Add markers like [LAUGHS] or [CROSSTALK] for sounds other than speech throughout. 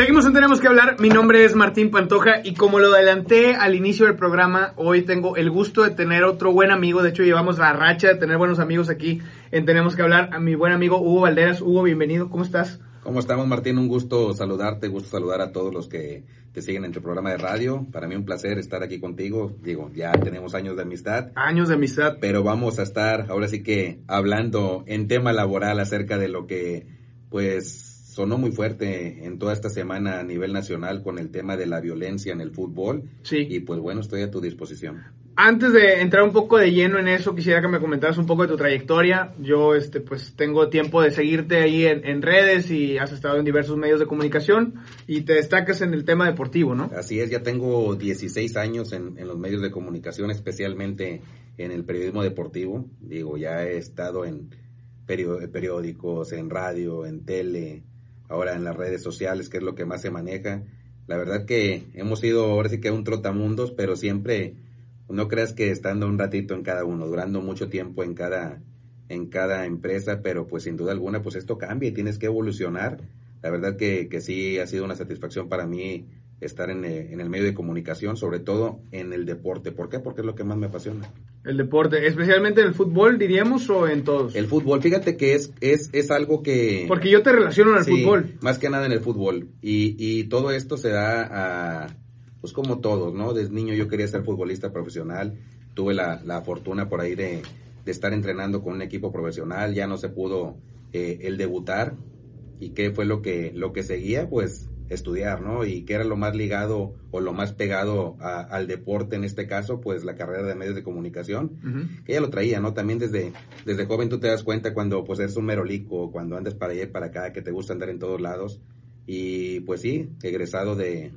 Seguimos en Tenemos que hablar. Mi nombre es Martín Pantoja y como lo adelanté al inicio del programa, hoy tengo el gusto de tener otro buen amigo. De hecho, llevamos la racha de tener buenos amigos aquí en Tenemos que hablar. A mi buen amigo Hugo Valderas. Hugo, bienvenido. ¿Cómo estás? ¿Cómo estamos, Martín? Un gusto saludarte, gusto saludar a todos los que te siguen en tu programa de radio. Para mí un placer estar aquí contigo. Digo, ya tenemos años de amistad, Años de amistad. pero vamos a estar ahora sí que hablando en tema laboral acerca de lo que, pues, sonó muy fuerte en toda esta semana a nivel nacional con el tema de la violencia en el fútbol. Sí. Y pues bueno, estoy a tu disposición. Antes de entrar un poco de lleno en eso, quisiera que me comentaras un poco de tu trayectoria. Yo, este, pues, tengo tiempo de seguirte ahí en, en redes y has estado en diversos medios de comunicación y te destacas en el tema deportivo, ¿no? Así es, ya tengo 16 años en, en los medios de comunicación, especialmente en el periodismo deportivo. Digo, ya he estado en periódicos, en radio, en tele, ahora en las redes sociales, que es lo que más se maneja. La verdad que hemos ido ahora sí que un trotamundos, pero siempre no creas que estando un ratito en cada uno, durando mucho tiempo en cada en cada empresa, pero pues sin duda alguna pues esto cambia y tienes que evolucionar. La verdad que, que sí ha sido una satisfacción para mí estar en, eh, en el medio de comunicación, sobre todo en el deporte. ¿Por qué? Porque es lo que más me apasiona. El deporte, especialmente en el fútbol, diríamos, o en todos. El fútbol, fíjate que es, es, es algo que... Porque yo te relaciono en el Sí, fútbol. Más que nada en el fútbol. Y, y todo esto se da a, pues como todos, ¿no? Desde niño yo quería ser futbolista profesional. Tuve la, la fortuna por ahí de, de estar entrenando con un equipo profesional. Ya no se pudo eh, el debutar. ¿Y qué fue lo que, lo que seguía? Pues estudiar, ¿no? Y qué era lo más ligado o lo más pegado a- al deporte en este caso, pues la carrera de medios de comunicación que ella lo traía, ¿no? También desde, desde joven tú te das cuenta cuando pues eres un merolico, cuando andas para allá y para acá, que te gusta andar en todos lados. Y pues sí, egresado de,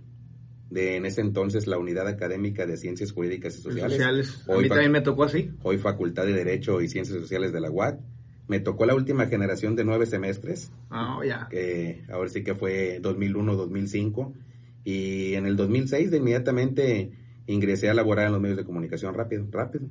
de en ese entonces la Unidad Académica de Ciencias Jurídicas y Sociales. Sociales. A Hoy mí fac- también me tocó así. Hoy Facultad de Derecho y Ciencias Sociales de la UAT. Me tocó la última generación de nueve semestres, Ah, ya. que ahora sí que fue 2001-2005. Y en el 2006 de inmediatamente ingresé a laborar en los medios de comunicación rápido, rápido.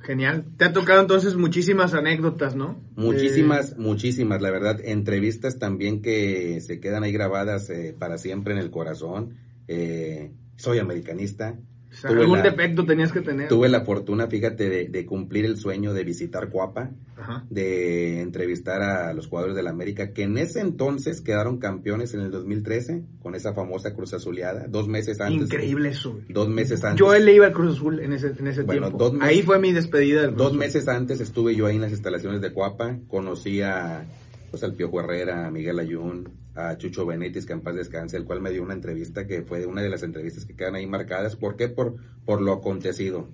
Genial. Te ha tocado entonces muchísimas anécdotas, ¿no? Muchísimas, Eh, muchísimas, la verdad. Entrevistas también que se quedan ahí grabadas eh, para siempre en el corazón. Eh, soy americanista. O sea, algún la- defecto tenías que tener. Tuve la fortuna, fíjate, de, de cumplir el sueño de visitar Cuapa, Ajá. de entrevistar a los jugadores de la América, que en ese entonces quedaron campeones en el 2013 con esa famosa Cruz Azuleada, dos meses antes. Increíble eso. Dos meses antes. Yo le iba al Cruz Azul en ese, en ese Bueno, tiempo. dos meses- Ahí fue mi despedida del Cruz Dos Azul. meses antes estuve yo ahí en las instalaciones de Cuapa, conocí a pues, al Piojo Herrera, a Miguel Ayun, a Chucho Benítez, que en paz descanse, el cual me dio una entrevista que fue una de las entrevistas que quedan ahí marcadas. ¿Por qué? Por, por lo acontecido.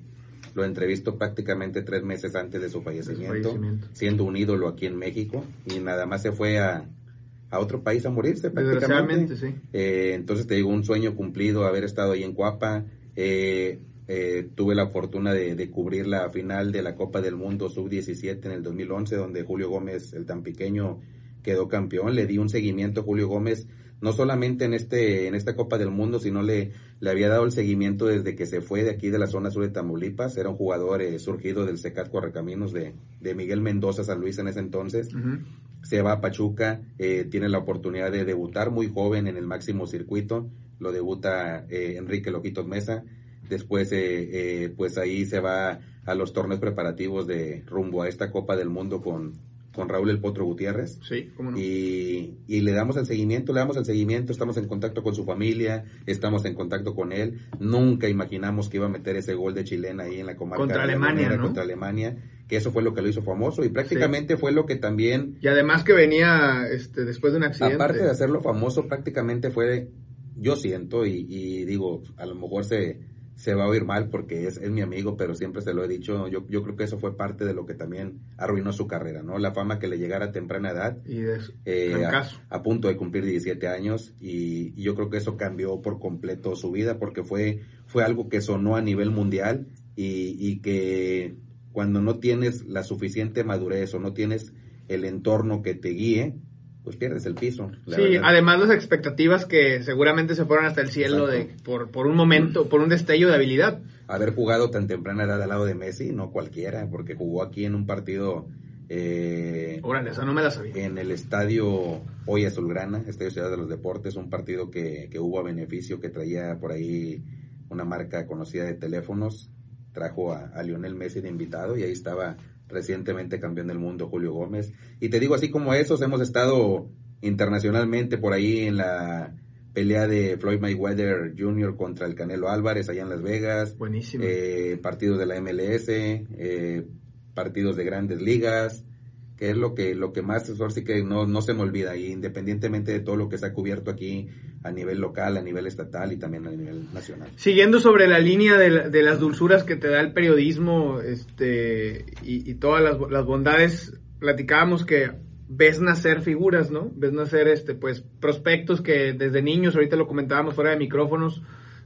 Lo entrevisto prácticamente tres meses antes de su fallecimiento, fallecimiento. siendo un ídolo aquí en México, y nada más se fue a, a otro país a morirse prácticamente. sí. Eh, entonces te digo, un sueño cumplido, haber estado ahí en Cuapa. Eh, eh, tuve la fortuna de, de cubrir la final de la Copa del Mundo Sub-17 en el 2011, donde Julio Gómez, el tan pequeño, quedó campeón. Le di un seguimiento a Julio Gómez, no solamente en este en esta Copa del Mundo, sino le, le había dado el seguimiento desde que se fue de aquí de la zona sur de Tamaulipas. Era un jugador eh, surgido del Secat Correcaminos de, de Miguel Mendoza San Luis en ese entonces se va a Pachuca, eh, tiene la oportunidad de debutar muy joven en el máximo circuito, lo debuta eh, Enrique Loquitos Mesa, después eh, eh, pues ahí se va a los torneos preparativos de rumbo a esta Copa del Mundo con, con Raúl El Potro Gutiérrez. Sí, cómo no. Y, y le damos el seguimiento, le damos el seguimiento, estamos en contacto con su familia, estamos en contacto con él. Nunca imaginamos que iba a meter ese gol de chilena ahí en la comarca Contra de Alemania, ¿no? contra Alemania, que eso fue lo que lo hizo famoso y prácticamente fue lo que también Y además que venía este, después de un accidente. Aparte de hacerlo famoso, prácticamente fue, yo siento, y, y digo, a lo mejor se, se va a oír mal porque es, es mi amigo, pero siempre se lo he dicho, yo, yo creo que eso fue parte de lo que también arruinó su carrera, ¿no? La fama que le llegara a temprana edad, Y de eh, a punto de cumplir 17 años, y, y yo creo que eso cambió por completo su vida porque fue, fue algo que sonó a nivel mundial y, y que cuando no tienes la suficiente madurez o no tienes el entorno que te guíe, pues pierdes el piso. la Sí, verdad. además las expectativas que seguramente se fueron hasta el cielo de, por, por un momento, por un destello de habilidad. Haber jugado tan temprana edad al lado de Messi, no cualquiera, porque jugó aquí en un partido eh, Órale, esa no me la sabía. en el estadio Hoy Azulgrana, Estadio Ciudad de los Deportes, un partido que, que hubo a beneficio, que traía por ahí una marca conocida de teléfonos, trajo a, a Lionel Messi de invitado y ahí estaba recientemente campeón del mundo Julio Gómez. Y te digo, así como esos, hemos estado internacionalmente por ahí en la pelea de Floyd Mayweather Jr. contra el Canelo Álvarez allá en Las Vegas, Buenísimo. eh, partidos de la MLS, eh, partidos de grandes ligas, que es lo que lo que más ahora sí que no, no se me olvida y independientemente de todo lo que se ha cubierto aquí a nivel local, a nivel estatal y también a nivel nacional. Siguiendo sobre la línea de, de las dulzuras que te da el periodismo este, y, y todas las, las bondades, platicábamos que ves nacer figuras, ¿no? Ves nacer este, pues, prospectos que desde niños, ahorita lo comentábamos fuera de micrófonos,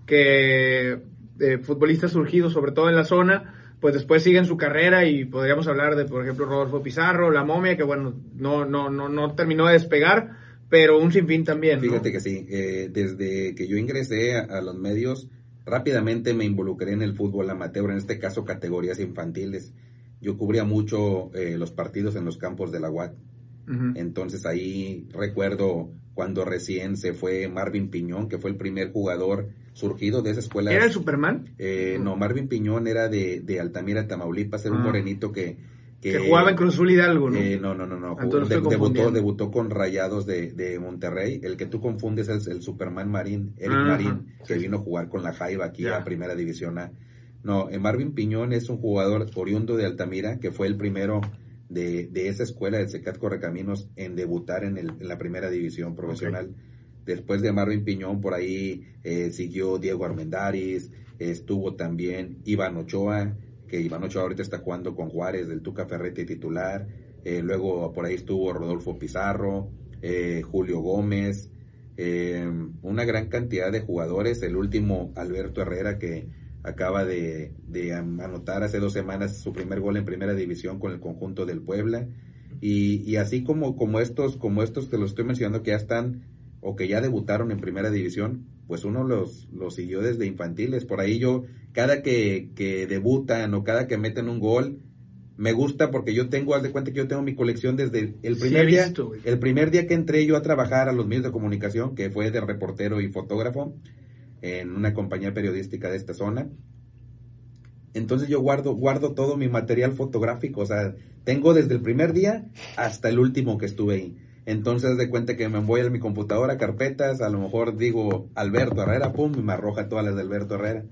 que eh, futbolistas surgidos, sobre todo en la zona, pues después siguen su carrera y podríamos hablar de, por ejemplo, Rodolfo Pizarro, La Momia, que bueno, no, no, no, no terminó de despegar, pero un sinfín también. ¿no? Fíjate que sí, eh, desde que yo ingresé a, a los medios, rápidamente me involucré en el fútbol amateur, en este caso categorías infantiles. Yo cubría mucho eh, los partidos en los campos de la UAT. Entonces ahí recuerdo cuando recién se fue Marvin Piñón, que fue el primer jugador surgido de esa escuela. ¿Era el Superman? Eh, no, Marvin Piñón era de, de Altamira, Tamaulipas, era un Ah. morenito que... Que, jugaba en Cruz Azul Hidalgo, ¿no? Eh, no, no, no, no. Entonces de- debutó, debutó con Rayados de, de Monterrey. El que tú confundes es el Superman Marín, Eric Marín, que vino a jugar con la Jaiba aquí Ya. a Primera División A. No, eh, Marvin Piñón es un jugador oriundo de Altamira, que fue el primero de, de esa escuela del Secat Correcaminos en debutar en, el- en la Primera División profesional. Después de Marvin Piñón, por ahí eh, siguió Diego Armendáriz, estuvo también Iván Ochoa, que Iván Ochoa ahorita está jugando con Juárez, del Tuca Ferretti titular. Eh, luego por ahí estuvo Rodolfo Pizarro, eh, Julio Gómez, eh, una gran cantidad de jugadores. El último, Alberto Herrera, que acaba de, anotar hace dos semanas su primer gol en primera división con el conjunto del Puebla. Y, y así como, como estos, como estos que los estoy mencionando que ya están o que ya debutaron en primera división, pues uno los, los siguió desde infantiles. Por ahí yo, cada que, que debutan o cada que meten un gol, me gusta porque yo tengo, haz de cuenta que yo tengo mi colección desde el Sí, primer he día, visto, el primer día que entré yo a trabajar a los medios de comunicación, que fue de reportero y fotógrafo en una compañía periodística de esta zona. Entonces yo guardo, guardo todo mi material fotográfico, o sea, tengo desde el primer día hasta el último que estuve ahí. Entonces de cuenta que me voy a mi computadora, carpetas, a lo mejor digo Alberto Herrera, pum, y me arroja todas las de Alberto Herrera.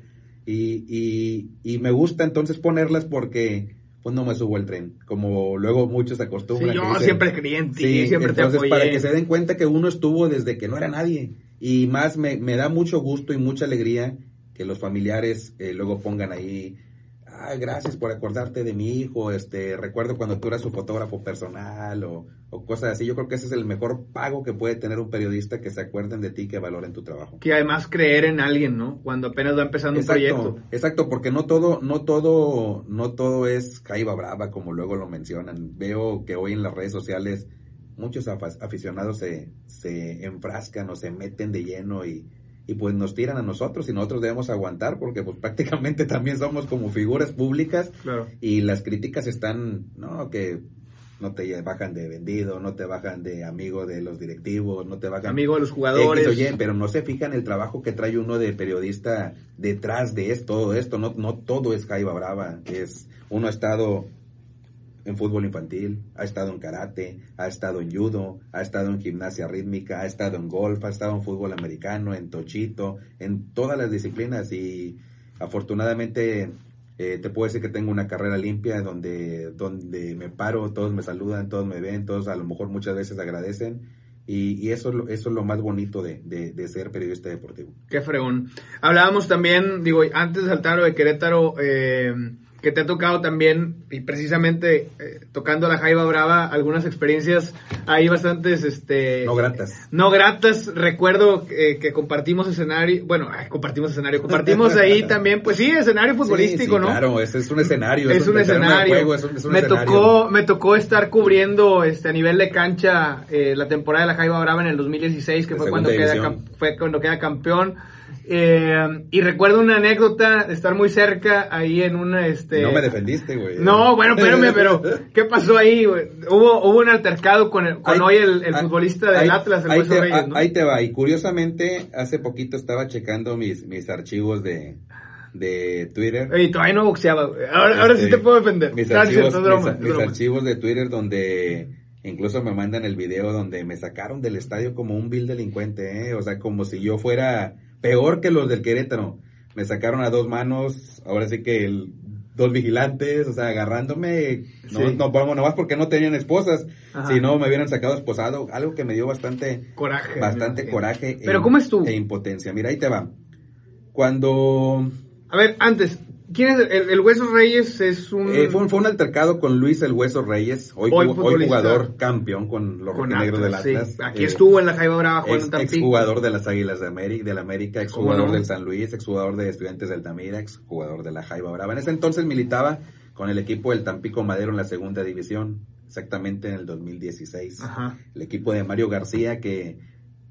Y, y, y me gusta entonces ponerlas porque pues no me subo el tren, como luego muchos Sí, acostumbran. que yo dicen, siempre creí en ti, Sí, siempre te entonces apoyé. para que se den cuenta que uno estuvo desde que no era nadie. Y más me, me da mucho gusto y mucha alegría que los familiares eh, luego pongan ahí, ah, gracias por acordarte de mi hijo, este, recuerdo cuando tú eras su fotógrafo personal o, o cosas así. Yo creo que ese es el mejor pago que puede tener un periodista que se acuerden de ti que valoren tu trabajo. Que además creer en alguien, ¿no? Cuando apenas va empezando un proyecto. exacto, porque no todo, no todo, no todo es Jaiba Brava como luego lo mencionan. Veo que hoy en las redes sociales muchos aficionados se, se enfrascan o se meten de lleno y, y pues nos tiran a nosotros y nosotros debemos aguantar porque pues [LAUGHS] prácticamente también somos como figuras públicas Claro. y las críticas están, no, que no te bajan de vendido, no te bajan de amigo de los directivos, no te bajan Amigo de los jugadores. Pero no se fijan el trabajo que trae uno de periodista detrás de esto, todo esto, no, no todo es Jaiba Brava, es uno ha estado en fútbol infantil, ha estado en karate, ha estado en judo, ha estado en gimnasia rítmica, ha estado en golf, ha estado en fútbol americano, en tochito, en todas las disciplinas y afortunadamente eh, te puedo decir que tengo una carrera limpia donde, donde me paro, todos me saludan, todos me ven, todos a lo mejor muchas veces agradecen y, eso, eso es lo más bonito de, de- ser periodista deportivo. Qué fregón. Hablábamos también, digo, antes de saltar de Querétaro, eh, que te ha tocado también, y precisamente eh, tocando la Jaiba Brava, algunas experiencias ahí bastantes, este... No gratas. No gratas, recuerdo eh, que compartimos escenario, bueno, ay, compartimos escenario, compartimos ahí [LAUGHS] también, pues sí, escenario futbolístico, Sí, sí, ¿no? Claro, es un escenario. es un escenario. juego, es un- es un me escenario. tocó, me tocó estar cubriendo este a nivel de cancha eh, la temporada de la Jaiba Brava en el 2016, que De fue cuando queda fue cuando queda campeón. Eh, y recuerdo una anécdota de estar muy cerca ahí en una este No me defendiste, güey. No, bueno, espérame, pero ¿qué pasó ahí? güey? Hubo hubo un altercado con, el- con Ahí- hoy el, el ahí- futbolista del ahí- Atlas, el Hueso te, Reyes, ¿no? ahí te va. Y curiosamente, hace poquito estaba checando mis, mis archivos de, de Twitter. Y todavía no boxeaba, güey. Ahora, ahora sí Este, te puedo defender. Mis, Ah, archivos, mis- archivos de Twitter donde incluso me mandan el video donde me sacaron del estadio como un vil delincuente, ¿eh? o sea, como si yo fuera peor que los del Querétaro. Me sacaron a dos manos, ahora sí que el- dos vigilantes, o sea, agarrándome, no, Sí. no, bueno, nomás porque no tenían esposas, Ajá. si no me hubieran sacado esposado, algo que me dio bastante Coraje. bastante coraje Pero e, ¿cómo estuvo? e impotencia. Mira, ahí te va. Cuando A ver, antes, ¿quién es el, el Hueso Reyes? Es un... eh, fue, un, fue un altercado con Luis el Hueso Reyes, hoy, jugador campeón con los rojinegros del Atlas, sí. Aquí Eh, estuvo en la Jaiba Brava jugando Ex, Tampico. jugador de las Águilas de América, del América, ex ¿Cómo jugador no? del San Luis, ex jugador de Estudiantes del Tamira, ex jugador de la Jaiba Brava. En ese entonces militaba con el equipo del Tampico Madero en la segunda división, exactamente en el 2016. Ajá. El equipo de Mario García que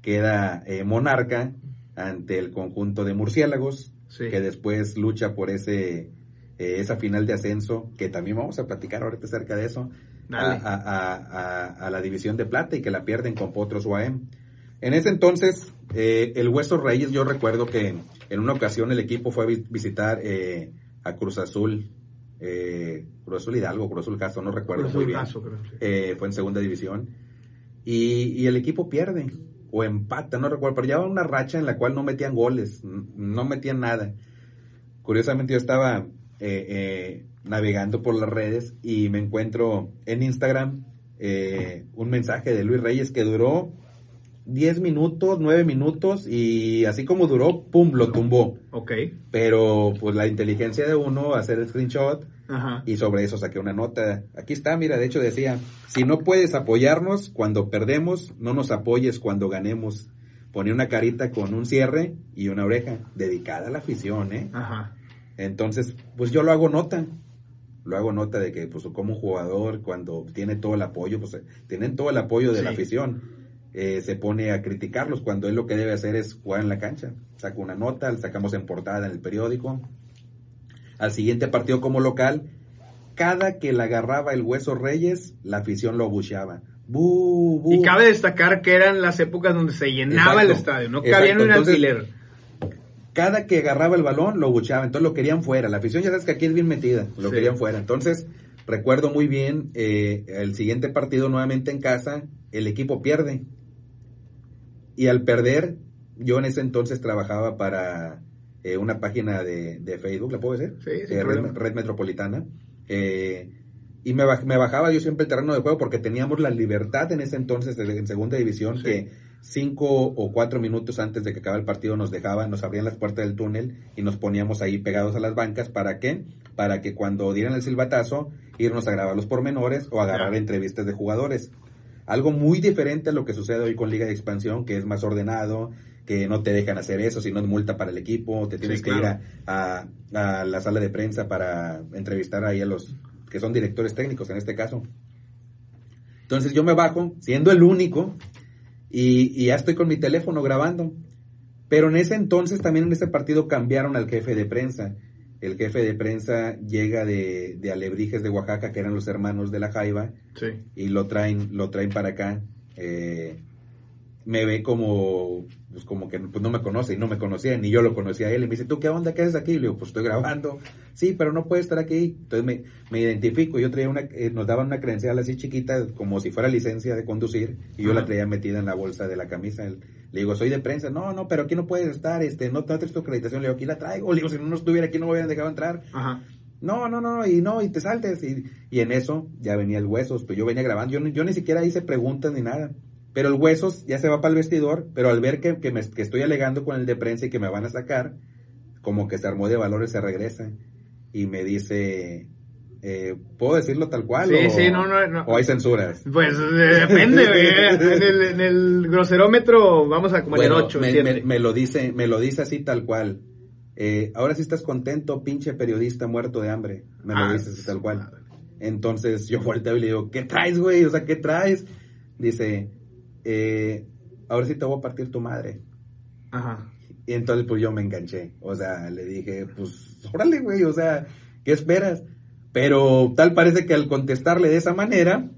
queda eh, monarca ante el conjunto de murciélagos, Sí. que después lucha por ese eh, esa final de ascenso, que también vamos a platicar ahorita acerca de eso, a, Dale. a- a- a- a la división de plata y que la pierden con Potros UAM. En ese entonces, eh, el Hueso Reyes, yo recuerdo que en una ocasión el equipo fue a vi- visitar eh, a Cruz Azul, eh, Cruz Azul Hidalgo, Cruz Azul Castro, no recuerdo Cruz muy bien. Caso, creo, sí. Eh, fue en segunda división. Y, y el equipo pierde o empata, no recuerdo, pero llevaba una racha en la cual no metían goles, no metían nada. Curiosamente yo estaba eh, eh, navegando por las redes y me encuentro en Instagram eh, un mensaje de Luis Reyes que duró 10 minutos, 9 minutos y así como duró, pum, lo tumbó. Ok. Pero pues la inteligencia de uno, hacer el screenshot, Ajá. y sobre eso saqué una nota. Aquí está, mira, de hecho decía, si no puedes apoyarnos cuando perdemos, no nos apoyes cuando ganemos. Ponía una carita con un cierre y una oreja, dedicada a la afición, ¿eh? Ajá. Entonces, pues yo lo hago nota. Lo hago nota de que, pues, como jugador, cuando tiene todo el apoyo, pues, tienen todo el apoyo de la afición, eh, se pone a criticarlos cuando él lo que debe hacer es jugar en la cancha. Saca una nota, la sacamos en portada en el periódico. Al siguiente partido como local, cada que la agarraba el Hueso Reyes, la afición lo abucheaba. ¡Bu, bu! Y cabe destacar que eran las épocas donde se llenaba el estadio, no cabía un alfiler. cada que agarraba el balón lo buchaba, entonces lo querían fuera. La afición ya sabes que aquí es bien metida, lo Sí. querían fuera. Entonces, recuerdo muy bien, eh, el siguiente partido nuevamente en casa, el equipo pierde. Y al perder, yo en ese entonces trabajaba para eh, una página de, de Facebook, ¿la puedo decir? Sí, sin Eh, Red, Metropolitana. Eh, y me, me bajaba yo siempre el terreno de juego porque teníamos la libertad en ese entonces de- en segunda división Sí. que cinco o cuatro minutos antes de que acabara el partido nos dejaban, nos abrían las puertas del túnel y nos poníamos ahí pegados a las bancas. ¿Para qué? Para que cuando dieran el silbatazo, irnos a grabar los pormenores o agarrar entrevistas de jugadores. Algo muy diferente a lo que sucede hoy con Liga de Expansión, que es más ordenado, que no te dejan hacer eso, si no es multa para el equipo, te tienes Sí, que ir a, a- a la sala de prensa para entrevistar ahí a los que son directores técnicos en este caso. Entonces yo me bajo, siendo el único, y, y ya estoy con mi teléfono grabando. Pero en ese entonces también en ese partido cambiaron al jefe de prensa. El jefe de prensa llega de, de Alebrijes de Oaxaca, que eran los hermanos de la Jaiba, Sí. y lo traen, lo traen para acá. eh, me ve como, pues como que pues, no me conoce y no me conocía, ni yo lo conocía a él. Y me dice, ¿tú qué onda? ¿Qué haces aquí? Y le digo, pues estoy grabando. Sí, pero no puede estar aquí. Entonces me, me identifico. Yo traía una, eh, nos daban una credencial así chiquita, como si fuera licencia de conducir, y yo la traía metida en la bolsa de la camisa. Le digo, soy de prensa. No, no, pero aquí no puedes estar, este, no, no traes tu acreditación. Le digo, aquí la traigo. [LAUGHS] Le digo, si no, no estuviera aquí no me hubieran dejado entrar. Ajá. No, no, no, y no, y te saltes. Y, y en eso ya venía el huesos, pues yo venía grabando. Yo, ni- yo ni siquiera hice preguntas ni nada. Pero el huesos ya se va para el vestidor, pero al ver que, que, me, que estoy alegando con el de prensa y que me van a sacar, como que se armó de valores, se regresa. Y me dice, eh, ¿puedo decirlo tal cual? Sí, o, sí, no, no, no. O hay censuras. Pues eh, depende, [LAUGHS] güey. En el, en el groserómetro vamos a como en el 8, me, me- me lo dice, me lo dice así tal cual. Eh, ahora sí estás contento, pinche periodista muerto de hambre. Me lo Ah, dice así tal cual. Entonces yo volteo y le digo, ¿qué traes, güey? O sea, ¿qué traes? Dice, eh, ahora sí te voy a partir tu madre. Ajá. Y entonces pues yo me enganché. O sea, le dije, pues, órale, güey, o sea, ¿qué esperas? Pero tal parece que al contestarle de esa manera,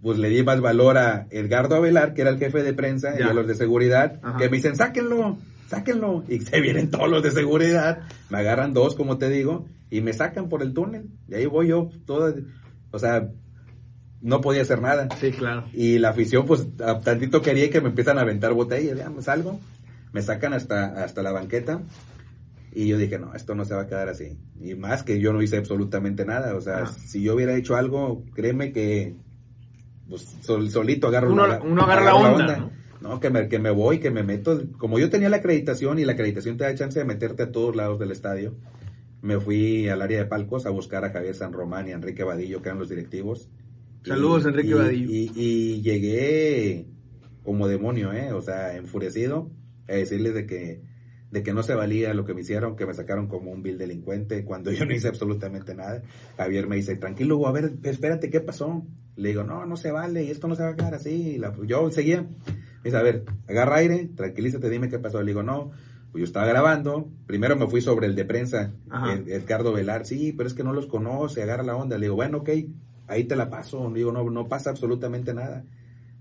pues le di más valor a Edgardo Avelar, que era el jefe de prensa, y a los de seguridad, Ajá. que me dicen, sáquenlo, sáquenlo. Y se vienen todos los de seguridad, me agarran dos, como te digo, y me sacan por el túnel. Y ahí voy yo, todo, o sea, no podía hacer nada. Sí, claro. Y la afición, pues, a tantito quería que me empiezan a aventar botellas, ya, me salgo, me sacan hasta, hasta la banqueta, y yo dije, no, esto no se va a quedar así. Y más que yo no hice absolutamente nada, o sea, Ah. si yo hubiera hecho algo, créeme que, pues, sol- solito agarro Uno- la, uno agarra la onda, ¿no? que me, que me voy, que me meto, como yo tenía la acreditación y la acreditación te da chance de meterte a todos lados del estadio, me fui al área de palcos a buscar a Javier San Román y a Enrique Vadillo, que eran los directivos. Saludos, Enrique y- Vadillo. Y, y llegué como demonio, ¿eh? O sea, enfurecido a decirles de que, de que no se valía lo que me hicieron, que me sacaron como un vil delincuente cuando yo no hice absolutamente nada. Javier me dice, tranquilo, a ver, espérate, ¿qué pasó? Le digo, no, no se vale, y esto no se va a quedar así. La- yo seguía. Me dice, a ver, agarra aire, tranquilízate, dime qué pasó. Le digo, no, pues yo estaba grabando. Primero me fui sobre el de prensa, Edgardo Velar. Sí, pero es que no los conoce, agarra la onda. Le digo, bueno, ok, ahí te la paso. Le digo, no, no pasa absolutamente nada.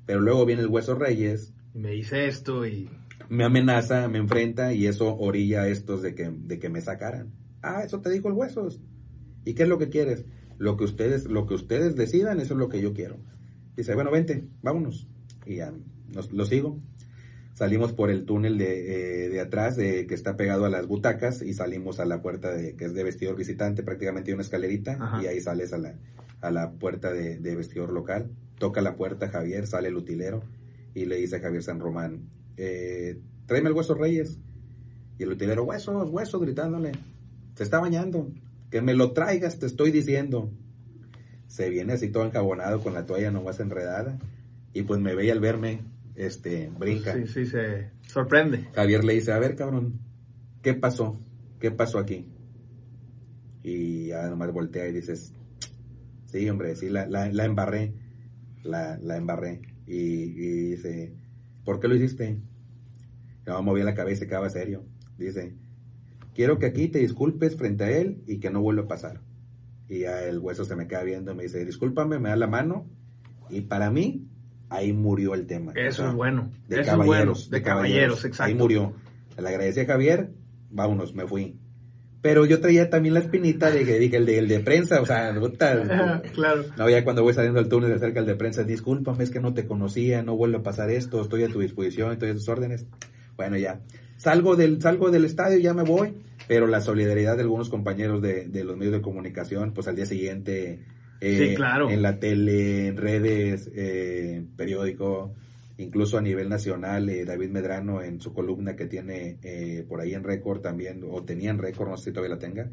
Pero luego viene el Hueso Reyes, Y me dice esto y... me amenaza, me enfrenta y eso orilla a estos de que, de que me sacaran. Ah, eso te dijo el Huesos. ¿Y qué es lo que quieres? Lo que ustedes, lo que ustedes decidan, eso es lo que yo quiero. Dice, bueno, vente, vámonos. Y ya, nos, lo sigo. Salimos por el túnel de, eh, de atrás, de, que está pegado a las butacas, y salimos a la puerta de, que es de vestidor visitante, prácticamente una escalerita, Ajá. y ahí sales a la, a la puerta de, de vestidor local. Toca la puerta Javier, sale el utilero, y le dice a Javier San Román, eh, tráeme el hueso Reyes. Y el utilero, huesos, huesos, gritándole, se está bañando, que me lo traigas, te estoy diciendo. Se viene así todo encabonado con la toalla nomás enredada, y pues me ve y al verme, este, brinca. Sí, sí, se sorprende. Javier le dice, a ver, cabrón, ¿qué pasó? ¿Qué pasó aquí? Y ya nomás voltea y dices, sí, hombre, sí, la, la, la embarré, la, la embarré. Y, y dice, ¿por qué lo hiciste? No, movía la cabeza y quedaba serio. Dice, quiero que aquí te disculpes frente a él y que no vuelva a pasar. Y ya el hueso se me queda viendo y me dice, discúlpame, me da la mano. Y para mí, ahí murió el tema. Eso O sea, es bueno. de Eso es caballeros, bueno. De caballeros, exacto. Ahí murió. Le agradecí a Javier, vámonos, me fui. Pero yo traía también la espinita de que dije el de, el de prensa, o sea, puta, claro. no, ya cuando voy saliendo del túnel acerca del de prensa, discúlpame, es que no te conocía, no vuelve a pasar esto, estoy a tu disposición, estoy a tus órdenes. Bueno, ya. Salgo del, salgo del estadio, ya me voy, pero la solidaridad de algunos compañeros de, de los medios de comunicación, pues al día siguiente, eh, Sí, claro. en la tele, en redes, eh, periódico, incluso a nivel nacional, eh, David Medrano en su columna que tiene eh, por ahí en récord también, o tenía en récord, no sé si todavía la tenga,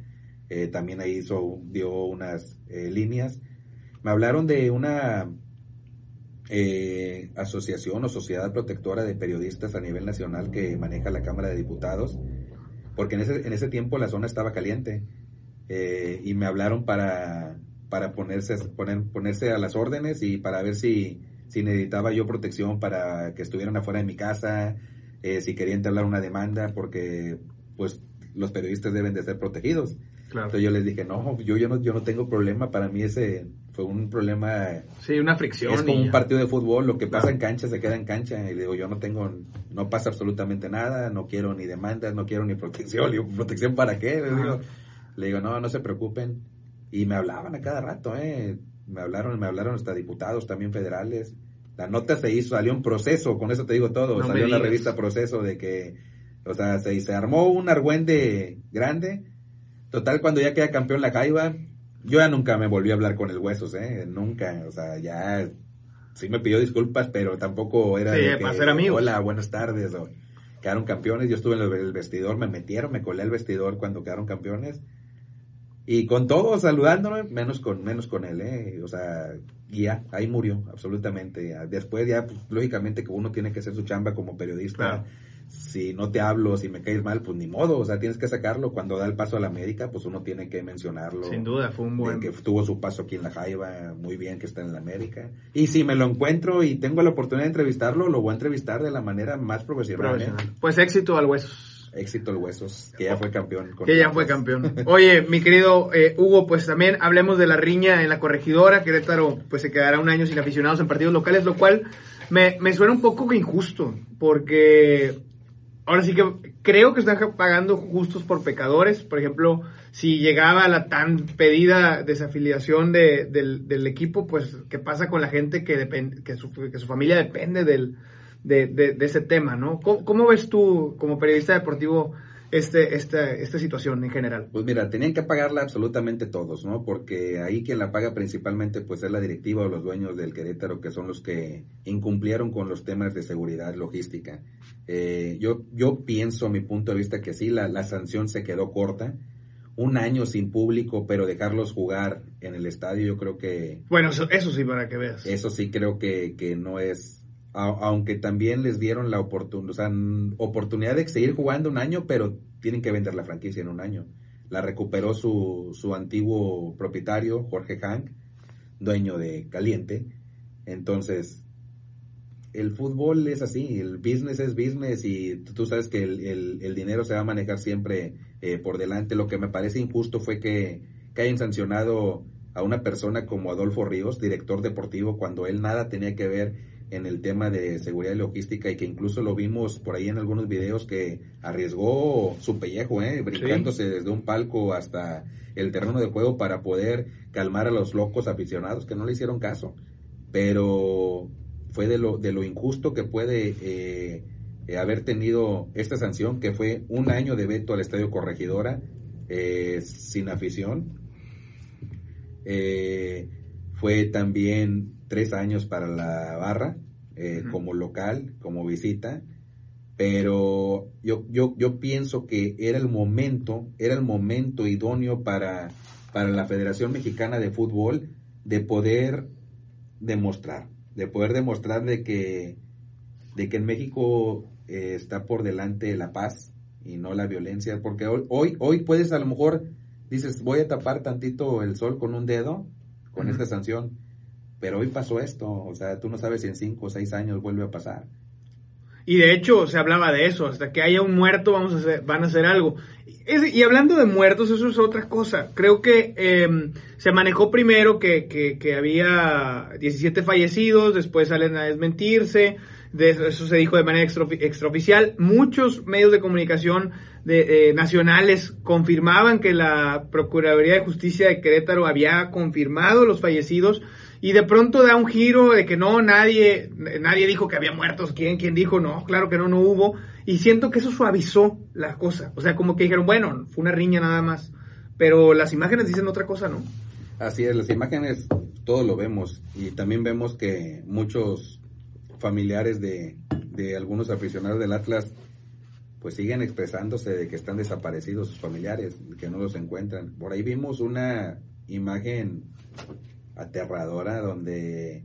eh, también ahí hizo, dio unas eh, líneas. Me hablaron de una asociación o sociedad protectora de periodistas a nivel nacional que maneja la Cámara de Diputados, porque en ese, en ese tiempo la zona estaba caliente y me hablaron para, para ponerse, poner, ponerse a las órdenes y para ver si, si necesitaba yo protección para que estuvieran afuera de mi casa, eh, si querían entablar una demanda, porque pues los periodistas deben de ser protegidos. Claro. Entonces yo les dije, no, yo, yo no, yo no tengo problema, para mí ese fue un problema Sí, una fricción. es como un partido de fútbol, lo que pasa en cancha se queda en cancha. Y digo, yo no tengo, no pasa absolutamente nada, no quiero ni demandas, no quiero ni protección. Le digo, ¿protección para qué? Le digo, le digo, no, no se preocupen. Y me hablaban a cada rato, ¿eh? Me hablaron, me hablaron hasta diputados también federales. La nota se hizo, salió un proceso, con eso te digo todo. No salió en la revista Proceso de que, o sea, se, se armó un argüende grande. Total, cuando ya queda campeón la Jaiba, yo ya nunca me volví a hablar con el Huesos, ¿eh? Nunca, o sea, ya sí me pidió disculpas, pero tampoco era Sí, de para ser amigos. hola, buenas tardes, o quedaron campeones, yo estuve en el, el vestidor, me metieron, me colé al vestidor cuando quedaron campeones, y con todos saludándome, menos con, menos con él, ¿eh? O sea, y ya, ahí murió, absolutamente. Después ya, pues, lógicamente que uno tiene que hacer su chamba como periodista. Claro. Si no te hablo, si me caes mal, pues ni modo, o sea, tienes que sacarlo. Cuando da el paso a la América, pues uno tiene que mencionarlo. Sin duda, fue un buen. que tuvo su paso aquí en la Jaiba, muy bien que está en la América. Y si me lo encuentro y tengo la oportunidad de entrevistarlo, lo voy a entrevistar de la manera más profesional. ¿eh? Pues éxito al Huesos. Éxito el Huesos, que ya fue campeón. con Que ya fue campeón. [LAUGHS] Oye, mi querido eh, Hugo, pues también hablemos de la riña en la corregidora. Querétaro pues se quedará un año sin aficionados en partidos locales, lo cual me, me suena un poco injusto, porque ahora sí que creo que están pagando justos por pecadores. Por ejemplo, si llegaba la tan pedida desafiliación de- del, del equipo, pues ¿qué pasa con la gente que, depende, que, su, que su familia depende del, de, de- de ese tema, ¿no? ¿Cómo, cómo ves tú, como periodista deportivo, este, esta, esta situación en general? Pues mira, tenían que pagarla absolutamente todos, ¿no? Porque ahí quien la paga principalmente pues es la directiva o los dueños del Querétaro, que son los que incumplieron con los temas de seguridad logística. Eh, yo, yo pienso, a mi punto de vista, que sí, la, la sanción se quedó corta. Un año sin público, pero dejarlos jugar en el estadio, yo creo que Bueno, eso, eso sí, para que veas. eso sí creo que, que no es, aunque también les dieron la oportunidad, o sea, oportunidad de seguir jugando un año, pero tienen que vender la franquicia en un año. La recuperó su, su antiguo propietario, Jorge Hank, dueño de Caliente. Entonces, el fútbol es así, el business es business y tú sabes que el, el- el dinero se va a manejar siempre eh, por delante. Lo que me parece injusto fue que, que hayan sancionado a una persona como Adolfo Ríos, director deportivo, cuando él nada tenía que ver en el tema de seguridad y logística y que incluso lo vimos por ahí en algunos videos que arriesgó su pellejo, ¿eh? brincándose desde un palco hasta el terreno de juego para poder calmar a los locos aficionados que no le hicieron caso. Pero fue de lo, de lo injusto que puede eh, eh, haber tenido esta sanción, que fue un año de veto al Estadio Corregidora eh, sin afición. Eh, fue también tres años para la barra, eh, como local, como visita. Pero yo, yo, yo pienso que era el momento, era el momento idóneo para, para la Federación Mexicana de Fútbol de poder demostrar, de poder demostrar de que, de que en México eh, está por delante la paz y no la violencia, porque hoy, hoy, hoy puedes a lo mejor, dices, voy a tapar tantito el sol con un dedo, con esta sanción, pero hoy pasó esto, o sea, tú no sabes si en cinco o seis años vuelve a pasar. Y de hecho se hablaba de eso, hasta que haya un muerto vamos a hacer, van a hacer algo. Y hablando de muertos, eso es otra cosa. Creo que eh, se manejó primero que, que- que había 17 fallecidos, después salen a desmentirse, de eso, eso se dijo de manera extraofi- extraoficial. Muchos medios de comunicación de, eh, nacionales confirmaban que la Procuraduría de Justicia de Querétaro había confirmado los fallecidos y de pronto da un giro de que no, nadie, nadie dijo que había muertos. ¿Quién, quién dijo? No, claro que no, no hubo. Y siento que eso suavizó la cosa. O sea, como que dijeron, bueno, fue una riña nada más. Pero las imágenes dicen otra cosa, ¿no? Así es, las imágenes todo lo vemos y también vemos que muchos familiares de, de algunos aficionados del Atlas pues siguen expresándose de que están desaparecidos sus familiares, que no los encuentran. Por ahí vimos una imagen aterradora donde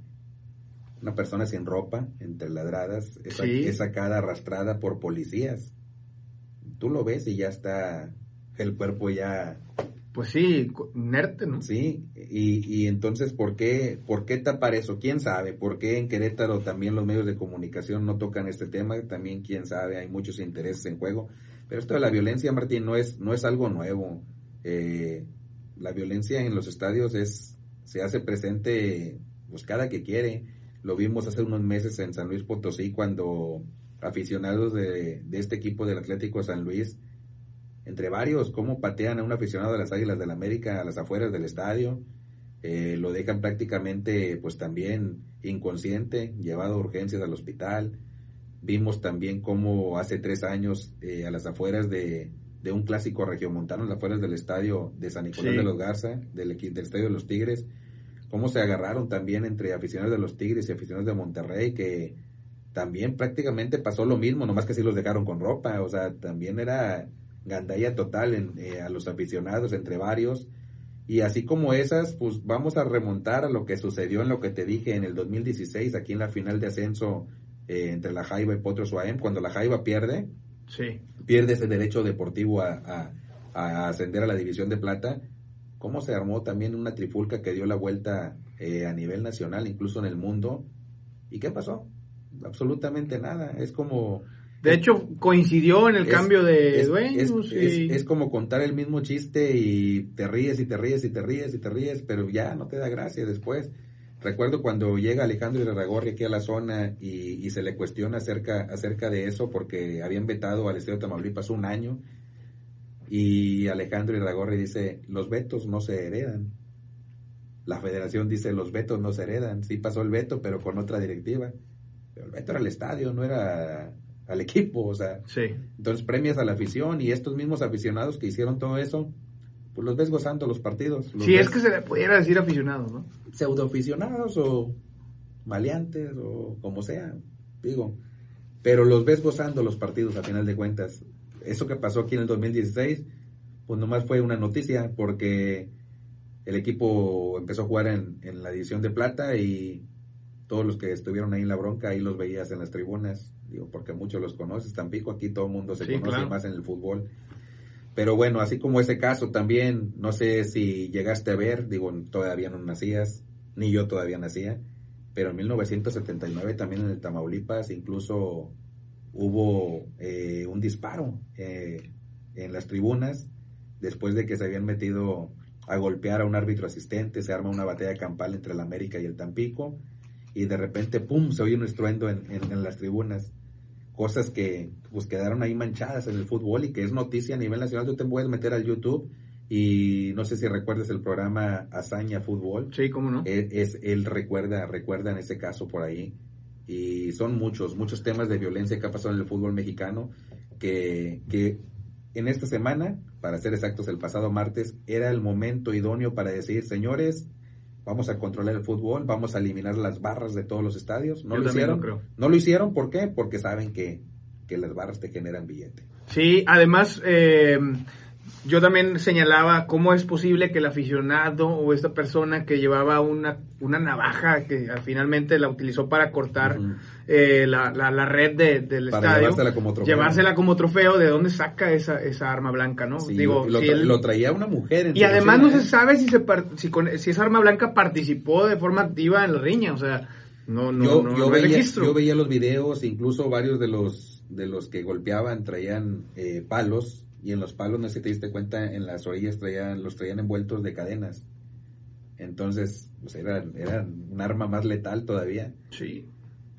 una persona sin ropa, entre ladradas, es, sa- Sí. es sacada arrastrada por policías. Tú lo ves y ya está el cuerpo ya Pues sí, inerte, ¿no? Sí, y, y entonces, ¿por qué, ¿por qué tapar eso? ¿Quién sabe? ¿Por qué en Querétaro también los medios de comunicación no tocan este tema? También, quién sabe, hay muchos intereses en juego. Pero esto de la violencia, Martín, no es, no es algo nuevo. Eh, la violencia en los estadios es, se hace presente pues cada que quiere. Lo vimos hace unos meses en San Luis Potosí cuando aficionados de, de este equipo del Atlético San Luis, entre varios, cómo patean a un aficionado de las Águilas del América a las afueras del estadio, eh, lo dejan prácticamente pues también inconsciente, llevado a urgencias al hospital. Vimos también cómo hace tres años eh, a las afueras de, de un clásico regiomontano, a las afueras del estadio de San Nicolás Sí. de los Garza, del, del estadio de los Tigres, cómo se agarraron también entre aficionados de los Tigres y aficionados de Monterrey, que también prácticamente pasó lo mismo, nomás que sí los dejaron con ropa, o sea, también era gandalla total en, eh, a los aficionados entre varios. Y así como esas, pues vamos a remontar a lo que sucedió en lo que te dije en el 2016, aquí en la final de ascenso eh, entre la Jaiba y Potros UAM, cuando la Jaiba pierde, Sí. pierde ese derecho deportivo a, a- a ascender a la división de plata, cómo se armó también una trifulca que dio la vuelta eh, a nivel nacional, incluso en el mundo. ¿Y qué pasó? Absolutamente nada. Es como... De hecho, coincidió en el es- cambio de es- dueños. es- y- es como contar el mismo chiste y te ríes y te ríes y te ríes y te ríes, pero ya no te da gracia después. Recuerdo cuando llega Alejandro Irarragorri aquí a la zona y, y se le cuestiona acerca, acerca de eso porque habían vetado al Estadio Tamaulipas un año y Alejandro Irarragorri dice, los vetos no se heredan. La federación dice, los vetos no se heredan. Sí pasó el veto, pero con otra directiva. Pero el veto era al estadio, no era al equipo, o sea, Sí. entonces premias a la afición y estos mismos aficionados que hicieron todo eso, pues los ves gozando los partidos. Los Si ves es que se le pudiera decir aficionados, ¿no? pseudoaficionados o maleantes o como sea, digo. Pero los ves gozando los partidos a final de cuentas. Eso que pasó aquí en el 2016, pues nomás fue una noticia porque el equipo empezó a jugar en, en la división de plata y todos los que estuvieron ahí en la bronca, ahí los veías en las tribunas, digo, porque muchos los conoces, Tampico, aquí todo el mundo se Sí, conoce claro. más en el fútbol. Pero bueno, así como ese caso también, no sé si llegaste a ver, digo, todavía no nacías, ni yo todavía nacía, pero en 1979 también en el Tamaulipas incluso hubo eh, un disparo eh, en las tribunas después de que se habían metido a golpear a un árbitro asistente, se arma una batalla campal entre el América y el Tampico y de repente, ¡pum!, se oye un estruendo en, en- en las tribunas. Cosas que pues quedaron ahí manchadas en el fútbol y que es noticia a nivel nacional. Tú te puedes meter al YouTube y no sé si recuerdas el programa Hazaña Fútbol. Sí, cómo no. Él, es, él recuerda, recuerda en ese caso por ahí. Y son muchos, muchos temas de violencia que ha pasado en el fútbol mexicano que, que en esta semana, para ser exactos, el pasado martes, era el momento idóneo para decir, señores, vamos a controlar el fútbol, vamos a eliminar las barras de todos los estadios. No Yo lo hicieron. creo. No lo hicieron, ¿por qué? Porque saben que, que las barras te generan billete. Sí, además, eh, yo también señalaba cómo es posible que el aficionado o esta persona que llevaba una, una navaja que al- finalmente la utilizó para cortar eh, la, la, la red de- del Para estadio, llevársela como trofeo. llevársela como trofeo, ¿de dónde saca esa, esa arma blanca, no? Sí, Digo, lo, si él- lo traía una mujer. Y además no se sabe si, se si, con- si esa arma blanca participó de forma activa en la riña, o sea, no, no, yo, no, yo no veía, registro. yo veía los videos, incluso varios de los de los que golpeaban traían eh, palos y en los palos, no sé si te diste cuenta, en las orillas traían, los traían envueltos de cadenas. Entonces, pues era, era un arma más letal todavía. Sí.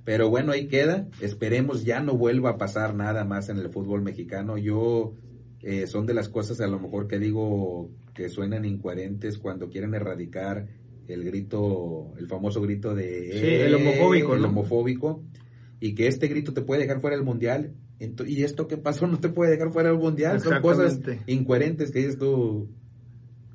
Pero bueno, ahí queda. Esperemos ya no vuelva a pasar nada más en el fútbol mexicano. Yo eh, son de las cosas a lo mejor que digo que suenan incoherentes cuando quieren erradicar el grito, el famoso grito de Sí, el homofóbico, el ¿no? homofóbico, y que este grito te puede dejar fuera del mundial. Y esto que pasó [LAUGHS] no te puede dejar fuera del mundial. Son cosas incoherentes que dices tú.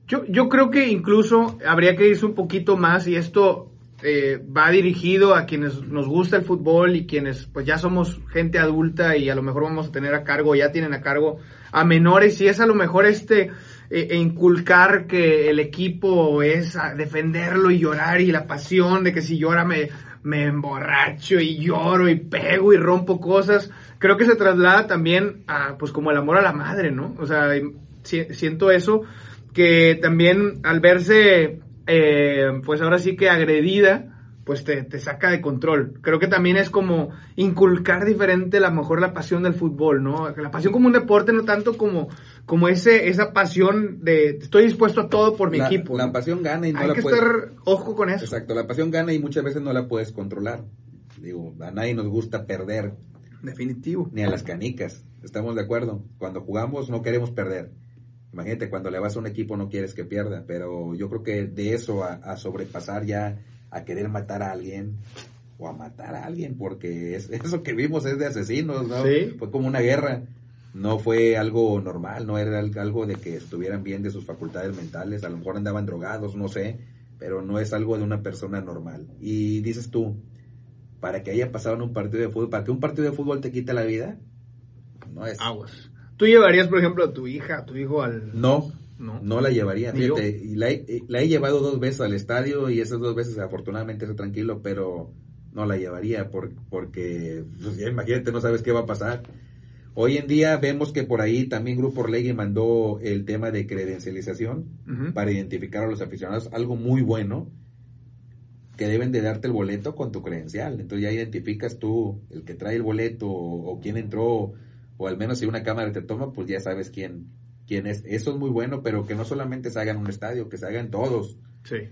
Yo, yo creo que incluso habría que irse un poquito más y esto eh, va dirigido a quienes nos gusta el fútbol y quienes pues ya somos gente adulta y a lo mejor vamos a tener a cargo, ya tienen a cargo a menores y es a lo mejor este eh, e inculcar que el equipo es a defenderlo y llorar y la pasión de que si llora me, me emborracho y lloro y pego y rompo cosas. Creo que se traslada también a pues como el amor a la madre, ¿no? O sea, si- siento eso que también al verse, eh, pues ahora sí que agredida, pues te, te saca de control. Creo que también es como inculcar diferente a lo mejor la pasión del fútbol, ¿no? La pasión como un deporte, no tanto como, como ese esa pasión de estoy dispuesto a todo por mi la, equipo. La pasión gana y no Hay la que puedes... estar ojo con eso. Exacto, la pasión gana y muchas veces no la puedes controlar. Digo, a nadie nos gusta perder, Definitivo. ni a las canicas. ¿Estamos de acuerdo? Cuando jugamos no queremos perder. Imagínate, cuando le vas a un equipo no quieres que pierda, pero yo creo que de eso a, a sobrepasar ya a querer matar a alguien o a matar a alguien, porque es, [LAUGHS] eso que vimos es de asesinos, ¿no? Sí. Fue como una guerra. No fue algo normal, no era al- algo de que estuvieran bien de sus facultades mentales, a lo mejor andaban drogados, no sé, pero no es algo de una persona normal. Y dices tú, para que haya pasado en un partido de fútbol, para que un partido de fútbol te quite la vida, no es. Aguas. ¿Tú llevarías, por ejemplo, a tu hija, a tu hijo al... No, No. no, la llevaría. Fíjate, y la, he, la he llevado dos veces al estadio y esas dos veces afortunadamente estoy tranquilo, pero no la llevaría por- porque, pues, ya imagínate, no sabes qué va a pasar. Hoy en día vemos que por ahí también Grupo Orlegui mandó el tema de credencialización para identificar a los aficionados, algo muy bueno, que deben de darte el boleto con tu credencial. Entonces ya identificas tú el que trae el boleto o, o quién entró, o al menos si una cámara te toma, pues ya sabes quién, quién es. Eso es muy bueno, pero que no solamente se haga en un estadio, que se hagan todos, Sí.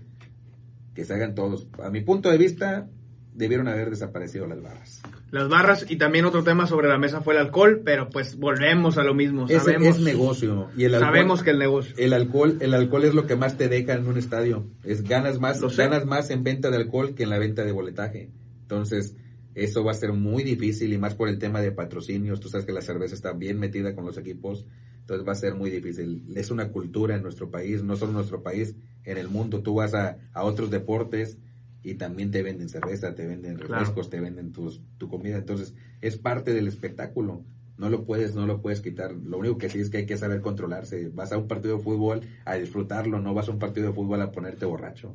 que se hagan todos. A mi punto de vista, debieron haber desaparecido las barras. Las barras y también otro tema sobre la mesa fue el alcohol, pero pues volvemos a lo mismo. Es, Sabemos, es negocio. Y el alcohol, sabemos que el negocio. El alcohol, el alcohol es lo que más te deja en un estadio. Es ganas más, Lo sé. ganas más en venta de alcohol que en la venta de boletaje. Entonces, eso va a ser muy difícil y más por el tema de patrocinios. Tú sabes que la cerveza está bien metida con los equipos, entonces va a ser muy difícil. Es una cultura en nuestro país, no solo en nuestro país, en el mundo. Tú vas a, a otros deportes y también te venden cerveza, te venden Claro. refrescos, te venden tus, tu comida. Entonces, es parte del espectáculo. No lo puedes, no lo puedes quitar. Lo único que sí es que hay que saber controlarse. Vas a un partido de fútbol a disfrutarlo, no vas a un partido de fútbol a ponerte borracho.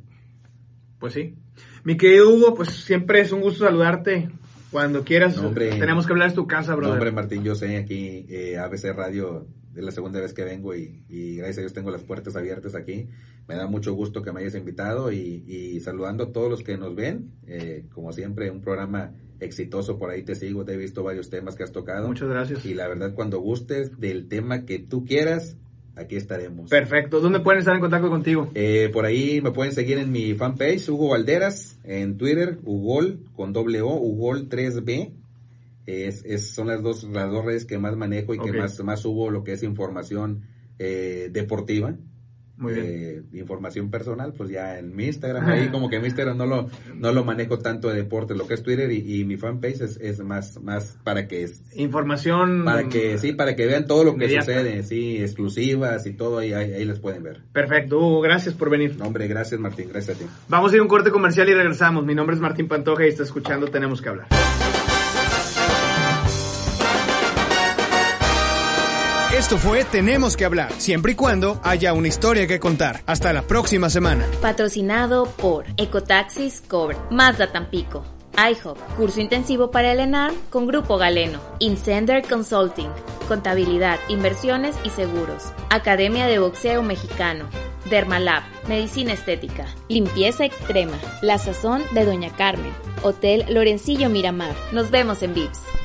Pues sí. Mi querido Hugo, pues siempre es un gusto saludarte. Cuando quieras, No, hombre. tenemos que hablar de tu casa, No, brother. hombre, Martín, yo sé aquí, eh, ABC Radio, es la segunda vez que vengo y, y gracias a Dios tengo las puertas abiertas aquí. Me da mucho gusto que me hayas invitado y, y saludando a todos los que nos ven. Eh, como siempre, un programa exitoso, por ahí te sigo, te he visto varios temas que has tocado. Muchas gracias. Y la verdad, cuando gustes del tema que tú quieras, aquí estaremos. Perfecto. ¿Dónde pueden estar en contacto contigo? Eh, por ahí me pueden seguir en mi fanpage, Hugo Valderas, en Twitter, Ugol, con doble O, Ugol 3B. Es, es- son las dos, las dos redes que más manejo y que más, más subo lo que es información eh, deportiva. Muy bien. Eh, información personal, pues ya en mi Instagram, ahí [LAUGHS] como que mi Instagram no lo, no lo manejo tanto de deporte, lo que es Twitter y, y mi fanpage es, es más, más para que es, Información. para que, sí, para que vean todo lo que Inmediata. sucede, sí, exclusivas y todo, ahí, ahí, ahí les pueden ver. Perfecto, Hugo, gracias por venir. No, hombre, gracias Martín, gracias a ti. Vamos a ir a un corte comercial y regresamos. Mi nombre es Martín Pantoja y está escuchando Tenemos que hablar. Esto fue Tenemos que hablar, siempre y cuando haya una historia que contar. Hasta la próxima semana. Patrocinado por Ecotaxis Cover, Mazda Tampico, iHop, curso intensivo para el ENAR con Grupo Galeno, Incender Consulting, contabilidad, inversiones y seguros, Academia de Boxeo Mexicano, Dermalab, Medicina Estética, Limpieza Extrema, La Sazón de Doña Carmen, Hotel Lorencillo Miramar. Nos vemos en VIPS.